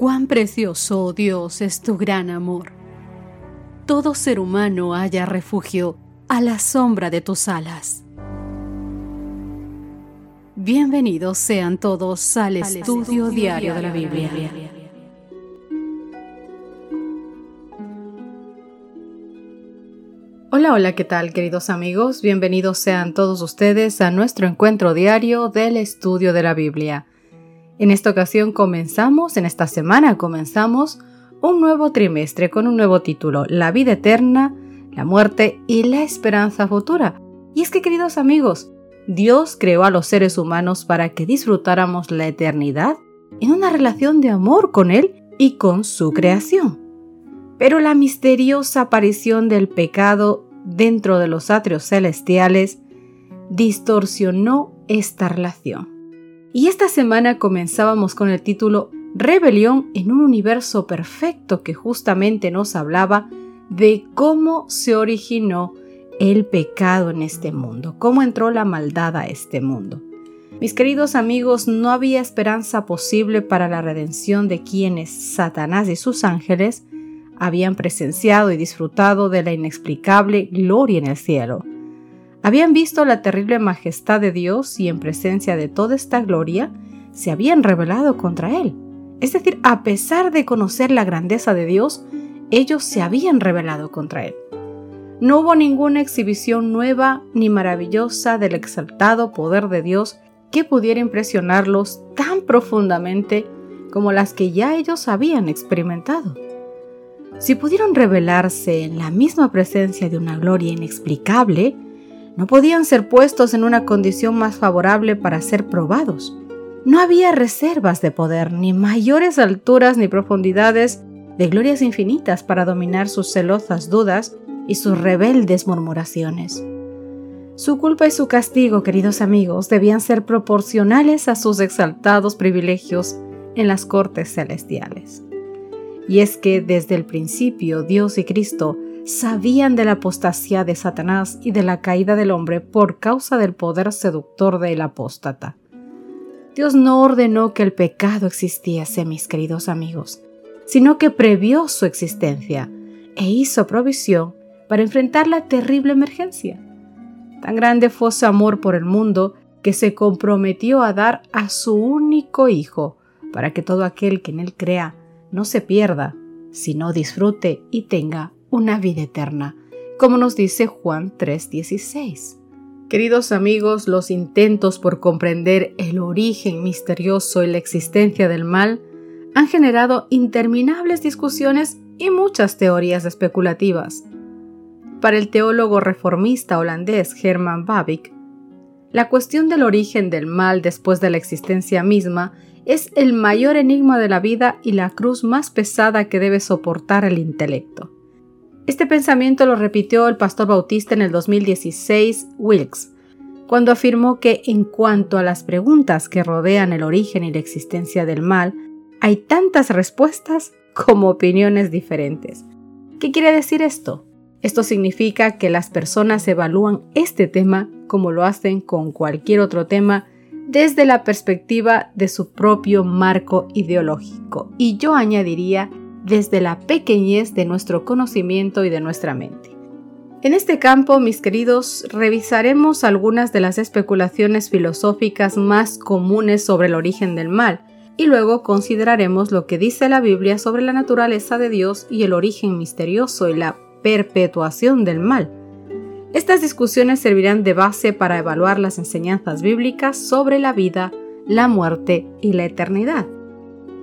Cuán precioso, oh Dios, es tu gran amor. Todo ser humano haya refugio a la sombra de tus alas. Bienvenidos sean todos al, estudio, diario de la Biblia. Hola, hola, ¿qué tal queridos amigos? Bienvenidos sean todos ustedes a nuestro encuentro diario del estudio de la Biblia. En esta ocasión comenzamos, en esta semana comenzamos un nuevo trimestre con un nuevo título, La vida eterna, la muerte y la esperanza futura. Y es que queridos amigos, Dios creó a los seres humanos para que disfrutáramos la eternidad en una relación de amor con Él y con su creación. Pero la misteriosa aparición del pecado dentro de los atrios celestiales distorsionó esta relación. Y esta semana comenzábamos con el título Rebelión en un universo perfecto que justamente nos hablaba de cómo se originó el pecado en este mundo, cómo entró la maldad a este mundo. Mis queridos amigos, no había esperanza posible para la redención de quienes Satanás y sus ángeles habían presenciado y disfrutado de la inexplicable gloria en el cielo. Habían visto la terrible majestad de Dios y en presencia de toda esta gloria se habían rebelado contra Él. Es decir, a pesar de conocer la grandeza de Dios, ellos se habían rebelado contra Él. No hubo ninguna exhibición nueva ni maravillosa del exaltado poder de Dios que pudiera impresionarlos tan profundamente como las que ya ellos habían experimentado. Si pudieron revelarse en la misma presencia de una gloria inexplicable, no podían ser puestos en una condición más favorable para ser probados. No había reservas de poder, ni mayores alturas ni profundidades de glorias infinitas para dominar sus celosas dudas y sus rebeldes murmuraciones. Su culpa y su castigo, queridos amigos, debían ser proporcionales a sus exaltados privilegios en las cortes celestiales. Y es que desde el principio Dios y Cristo sabían de la apostasía de Satanás y de la caída del hombre por causa del poder seductor del apóstata. Dios no ordenó que el pecado existiese, mis queridos amigos, sino que previó su existencia e hizo provisión para enfrentar la terrible emergencia. Tan grande fue su amor por el mundo que se comprometió a dar a su único Hijo, para que todo aquel que en él crea no se pierda, sino disfrute y tenga una vida eterna, como nos dice Juan 3:16. Queridos amigos, los intentos por comprender el origen misterioso y la existencia del mal han generado interminables discusiones y muchas teorías especulativas. Para el teólogo reformista holandés Herman Bavinck, la cuestión del origen del mal después de la existencia misma es el mayor enigma de la vida y la cruz más pesada que debe soportar el intelecto. Este pensamiento lo repitió el pastor bautista en el 2016, Wilkes, cuando afirmó que en cuanto a las preguntas que rodean el origen y la existencia del mal, hay tantas respuestas como opiniones diferentes. ¿Qué quiere decir esto? Esto significa que las personas evalúan este tema como lo hacen con cualquier otro tema desde la perspectiva de su propio marco ideológico y yo añadiría desde la pequeñez de nuestro conocimiento y de nuestra mente. En este campo, mis queridos, revisaremos algunas de las especulaciones filosóficas más comunes sobre el origen del mal y luego consideraremos lo que dice la Biblia sobre la naturaleza de Dios y el origen misterioso y la perpetuación del mal estas discusiones servirán de base para evaluar las enseñanzas bíblicas sobre la vida, la muerte y la eternidad.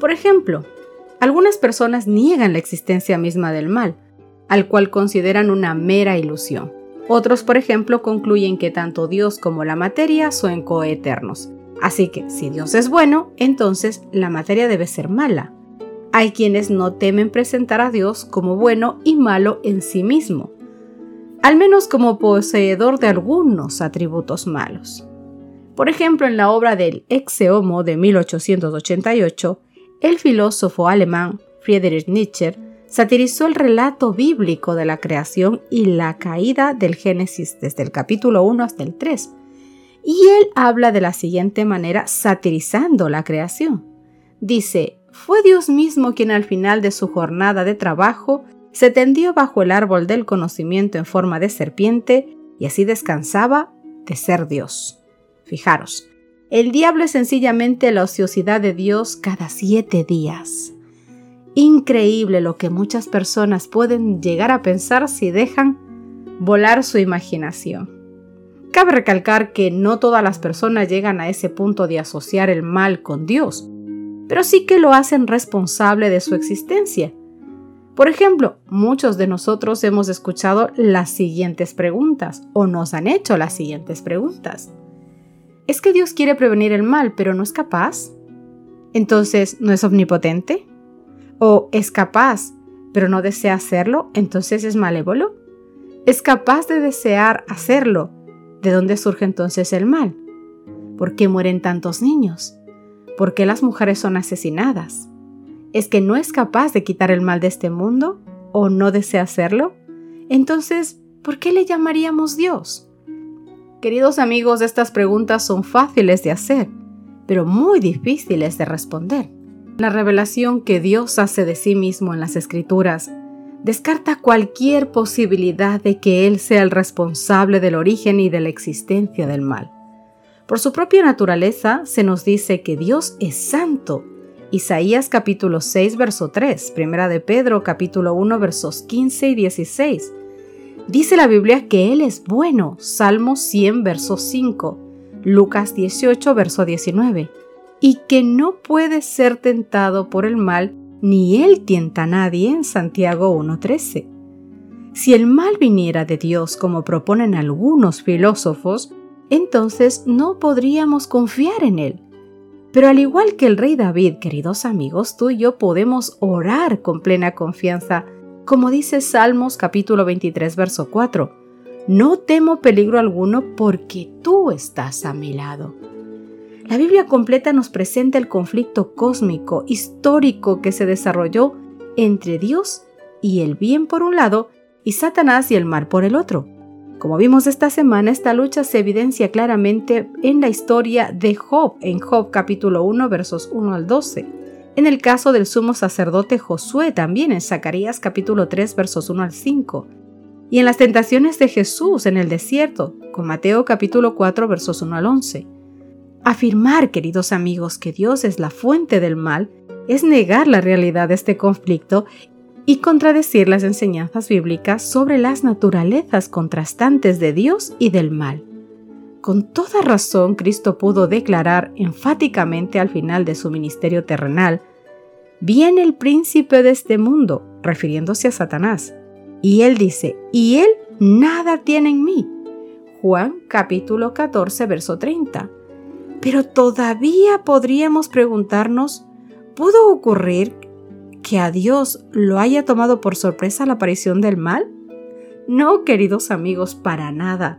Por ejemplo, algunas personas niegan la existencia misma del mal, al cual consideran una mera ilusión. Otros, por ejemplo, concluyen que tanto Dios como la materia son coeternos. Así que si Dios es bueno, entonces la materia debe ser mala. Hay quienes no temen presentar a Dios como bueno y malo en sí mismo, al menos como poseedor de algunos atributos malos. Por ejemplo, en la obra del Ex Homo de 1888, el filósofo alemán Friedrich Nietzsche satirizó el relato bíblico de la creación y la caída del Génesis desde el capítulo 1 hasta el 3. Y él habla de la siguiente manera satirizando la creación. Dice, fue Dios mismo quien al final de su jornada de trabajo se tendió bajo el árbol del conocimiento en forma de serpiente y así descansaba de ser Dios. Fijaros, el diablo es sencillamente la ociosidad de Dios cada siete días. Increíble lo que muchas personas pueden llegar a pensar si dejan volar su imaginación. Cabe recalcar que no todas las personas llegan a ese punto de asociar el mal con Dios, pero sí que lo hacen responsable de su existencia. Por ejemplo, muchos de nosotros hemos escuchado las siguientes preguntas o nos han hecho las siguientes preguntas. ¿Es que Dios quiere prevenir el mal, pero no es capaz? Entonces, ¿no es omnipotente? ¿O es capaz, pero no desea hacerlo? Entonces es malévolo? ¿Es capaz de desear hacerlo? ¿De dónde surge entonces el mal? ¿Por qué mueren tantos niños? ¿Por qué las mujeres son asesinadas? ¿Es que no es capaz de quitar el mal de este mundo o no desea hacerlo? Entonces, ¿por qué le llamaríamos Dios? Queridos amigos, estas preguntas son fáciles de hacer, pero muy difíciles de responder. La revelación que Dios hace de sí mismo en las Escrituras descarta cualquier posibilidad de que Él sea el responsable del origen y de la existencia del mal. Por su propia naturaleza se nos dice que Dios es santo. Isaías capítulo 6 verso 3, primera de Pedro capítulo 1 versos 15 y 16. Dice la Biblia que Él es bueno, Salmo 100 verso 5, Lucas 18 verso 19, y que no puede ser tentado por el mal, ni Él tienta a nadie en Santiago 1.13. Si el mal viniera de Dios como proponen algunos filósofos, entonces no podríamos confiar en Él. Pero al igual que el rey David, queridos amigos, tú y yo podemos orar con plena confianza, como dice Salmos capítulo 23, verso 4. No temo peligro alguno porque tú estás a mi lado. La Biblia completa nos presenta el conflicto cósmico, histórico que se desarrolló entre Dios y el bien por un lado y Satanás y el mal por el otro. Como vimos esta semana, esta lucha se evidencia claramente en la historia de Job, en Job capítulo 1 versos 1 al 12. En el caso del sumo sacerdote Josué también en Zacarías capítulo 3 versos 1 al 5. Y en las tentaciones de Jesús en el desierto, con Mateo capítulo 4 versos 1 al 11. Afirmar, queridos amigos, que Dios es la fuente del mal es negar la realidad de este conflicto y contradecir las enseñanzas bíblicas sobre las naturalezas contrastantes de Dios y del mal. Con toda razón, Cristo pudo declarar enfáticamente al final de su ministerio terrenal, viene el príncipe de este mundo, refiriéndose a Satanás. Y él dice, y él nada tiene en mí. Juan capítulo 14, verso 30. Pero todavía podríamos preguntarnos, ¿pudo ocurrir que a Dios lo haya tomado por sorpresa la aparición del mal? No, queridos amigos, para nada.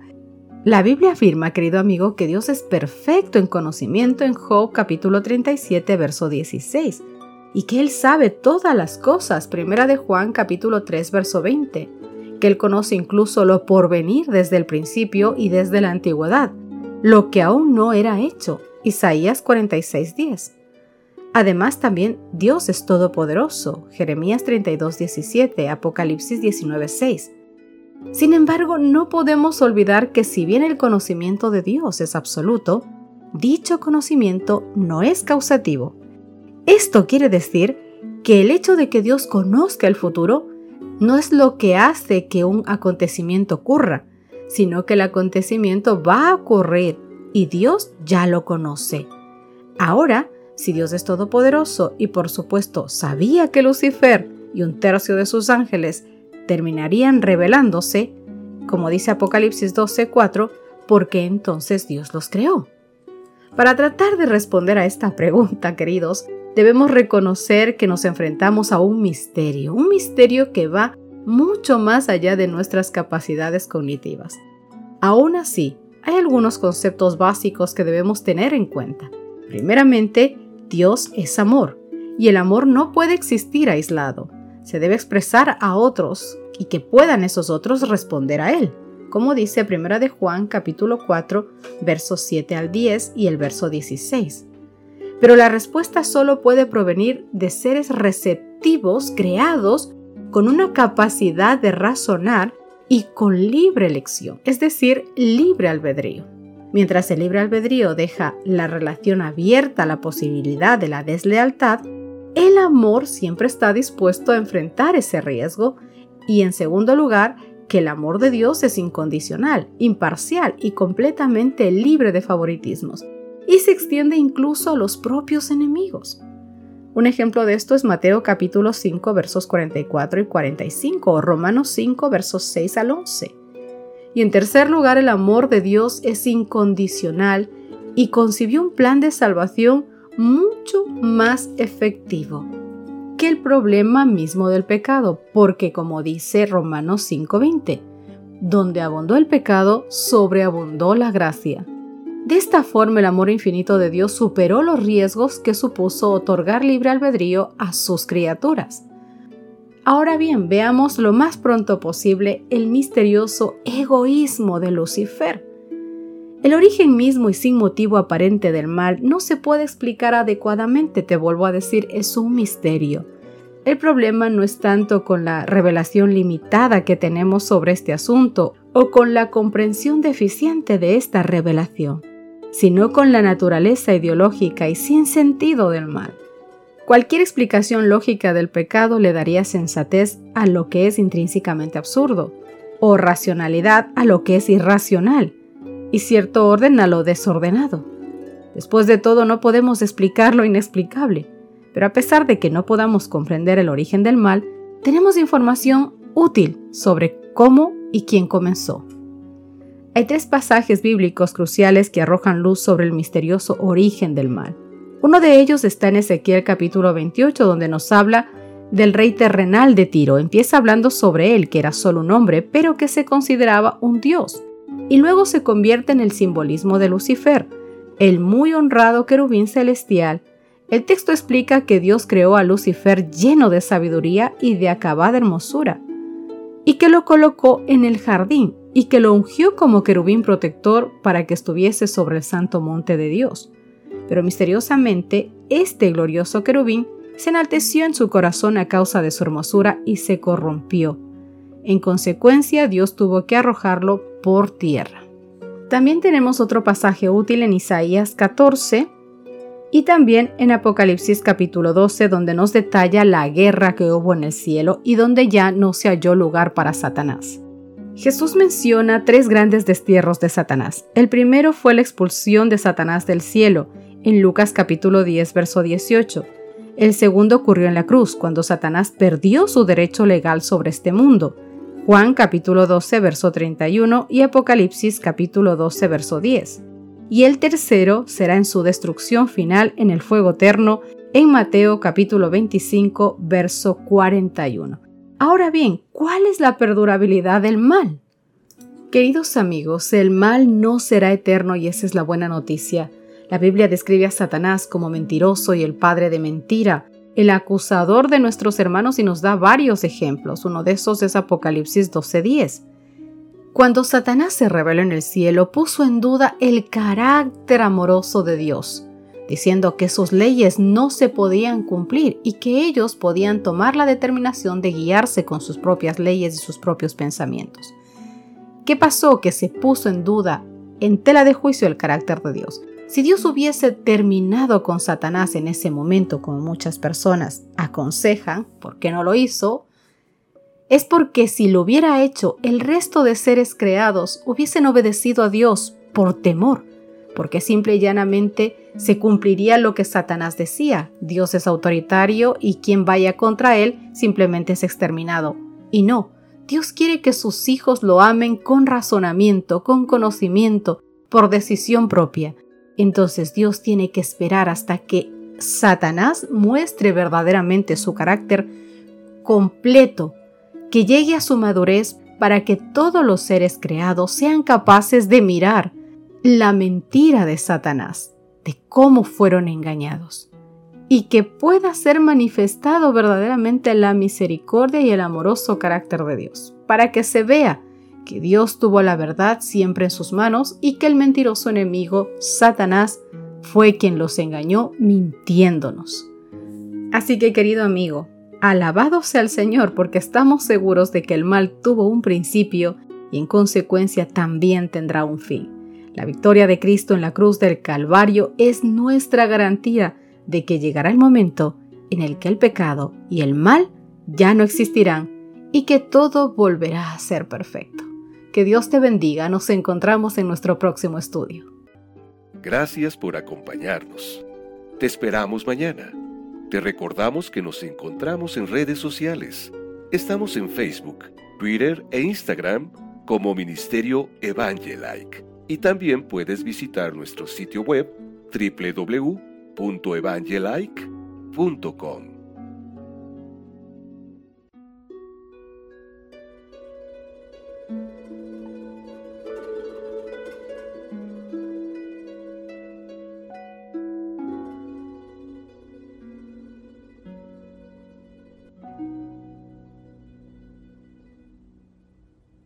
La Biblia afirma, querido amigo, que Dios es perfecto en conocimiento en Job capítulo 37, verso 16, y que Él sabe todas las cosas, primera de Juan capítulo 3, verso 20, que Él conoce incluso lo porvenir desde el principio y desde la antigüedad, lo que aún no era hecho, Isaías 46, 10. Además, también Dios es todopoderoso. Jeremías 32:17, Apocalipsis 19:6. Sin embargo, no podemos olvidar que si bien el conocimiento de Dios es absoluto, dicho conocimiento no es causativo. Esto quiere decir que el hecho de que Dios conozca el futuro no es lo que hace que un acontecimiento ocurra, sino que el acontecimiento va a ocurrir y Dios ya lo conoce. Ahora, si Dios es todopoderoso y por supuesto sabía que Lucifer y un tercio de sus ángeles terminarían revelándose, como dice Apocalipsis 12:4, ¿por qué entonces Dios los creó? Para tratar de responder a esta pregunta, queridos, debemos reconocer que nos enfrentamos a un misterio, un misterio que va mucho más allá de nuestras capacidades cognitivas. Aún así, hay algunos conceptos básicos que debemos tener en cuenta. Primeramente, Dios es amor y el amor no puede existir aislado. Se debe expresar a otros y que puedan esos otros responder a él, como dice 1 de Juan capítulo 4 versos 7 al 10 y el verso 16. pero la respuesta solo puede provenir de seres receptivos creados con una capacidad de razonar y con libre elección, es decir, libre albedrío. Mientras el libre albedrío deja la relación abierta a la posibilidad de la deslealtad, el amor siempre está dispuesto a enfrentar ese riesgo y en segundo lugar, que el amor de Dios es incondicional, imparcial y completamente libre de favoritismos, y se extiende incluso a los propios enemigos. Un ejemplo de esto es Mateo capítulo 5 versos 44 y 45 o Romanos 5 versos 6 al 11. Y en tercer lugar, el amor de Dios es incondicional y concibió un plan de salvación mucho más efectivo que el problema mismo del pecado, porque como dice Romanos 5:20, donde abundó el pecado, sobreabundó la gracia. De esta forma el amor infinito de Dios superó los riesgos que supuso otorgar libre albedrío a sus criaturas. Ahora bien, veamos lo más pronto posible el misterioso egoísmo de Lucifer. El origen mismo y sin motivo aparente del mal no se puede explicar adecuadamente, te vuelvo a decir, es un misterio. El problema no es tanto con la revelación limitada que tenemos sobre este asunto o con la comprensión deficiente de esta revelación, sino con la naturaleza ideológica y sin sentido del mal. Cualquier explicación lógica del pecado le daría sensatez a lo que es intrínsecamente absurdo, o racionalidad a lo que es irracional, y cierto orden a lo desordenado. Después de todo, no podemos explicar lo inexplicable, pero a pesar de que no podamos comprender el origen del mal, tenemos información útil sobre cómo y quién comenzó. Hay tres pasajes bíblicos cruciales que arrojan luz sobre el misterioso origen del mal. Uno de ellos está en Ezequiel capítulo 28, donde nos habla del rey terrenal de Tiro. Empieza hablando sobre él, que era solo un hombre, pero que se consideraba un dios. Y luego se convierte en el simbolismo de Lucifer, el muy honrado querubín celestial. El texto explica que Dios creó a Lucifer lleno de sabiduría y de acabada hermosura, y que lo colocó en el jardín, y que lo ungió como querubín protector para que estuviese sobre el santo monte de Dios. Pero misteriosamente, este glorioso querubín se enalteció en su corazón a causa de su hermosura y se corrompió. En consecuencia, Dios tuvo que arrojarlo por tierra. También tenemos otro pasaje útil en Isaías 14 y también en Apocalipsis capítulo 12, donde nos detalla la guerra que hubo en el cielo y donde ya no se halló lugar para Satanás. Jesús menciona tres grandes destierros de Satanás. El primero fue la expulsión de Satanás del cielo, en Lucas capítulo 10, verso 18. El segundo ocurrió en la cruz, cuando Satanás perdió su derecho legal sobre este mundo. Juan capítulo 12, verso 31 y Apocalipsis capítulo 12, verso 10. Y el tercero será en su destrucción final en el fuego eterno en Mateo capítulo 25, verso 41. Ahora bien, ¿cuál es la perdurabilidad del mal? Queridos amigos, el mal no será eterno y esa es la buena noticia. La Biblia describe a Satanás como mentiroso y el padre de mentira, el acusador de nuestros hermanos y nos da varios ejemplos. Uno de esos es Apocalipsis 12:10. Cuando Satanás se reveló en el cielo, puso en duda el carácter amoroso de Dios, diciendo que sus leyes no se podían cumplir y que ellos podían tomar la determinación de guiarse con sus propias leyes y sus propios pensamientos. ¿Qué pasó? Que se puso en duda, en tela de juicio, el carácter de Dios. Si Dios hubiese terminado con Satanás en ese momento, como muchas personas aconsejan, ¿por qué no lo hizo? Es porque si lo hubiera hecho, el resto de seres creados hubiesen obedecido a Dios por temor, porque simple y llanamente se cumpliría lo que Satanás decía, Dios es autoritario y quien vaya contra él simplemente es exterminado. Y no, Dios quiere que sus hijos lo amen con razonamiento, con conocimiento, por decisión propia, entonces Dios tiene que esperar hasta que Satanás muestre verdaderamente su carácter completo, que llegue a su madurez para que todos los seres creados sean capaces de mirar la mentira de Satanás, de cómo fueron engañados, y que pueda ser manifestado verdaderamente la misericordia y el amoroso carácter de Dios, para que se vea que Dios tuvo la verdad siempre en sus manos y que el mentiroso enemigo, Satanás, fue quien los engañó mintiéndonos. Así que querido amigo, alabado sea el Señor porque estamos seguros de que el mal tuvo un principio y en consecuencia también tendrá un fin. La victoria de Cristo en la cruz del Calvario es nuestra garantía de que llegará el momento en el que el pecado y el mal ya no existirán y que todo volverá a ser perfecto. Que Dios te bendiga, nos encontramos en nuestro próximo estudio. Gracias por acompañarnos. Te esperamos mañana. Te recordamos que nos encontramos en redes sociales. Estamos en Facebook, Twitter e Instagram como Ministerio Evangelike. Y también puedes visitar nuestro sitio web www.evangelike.com.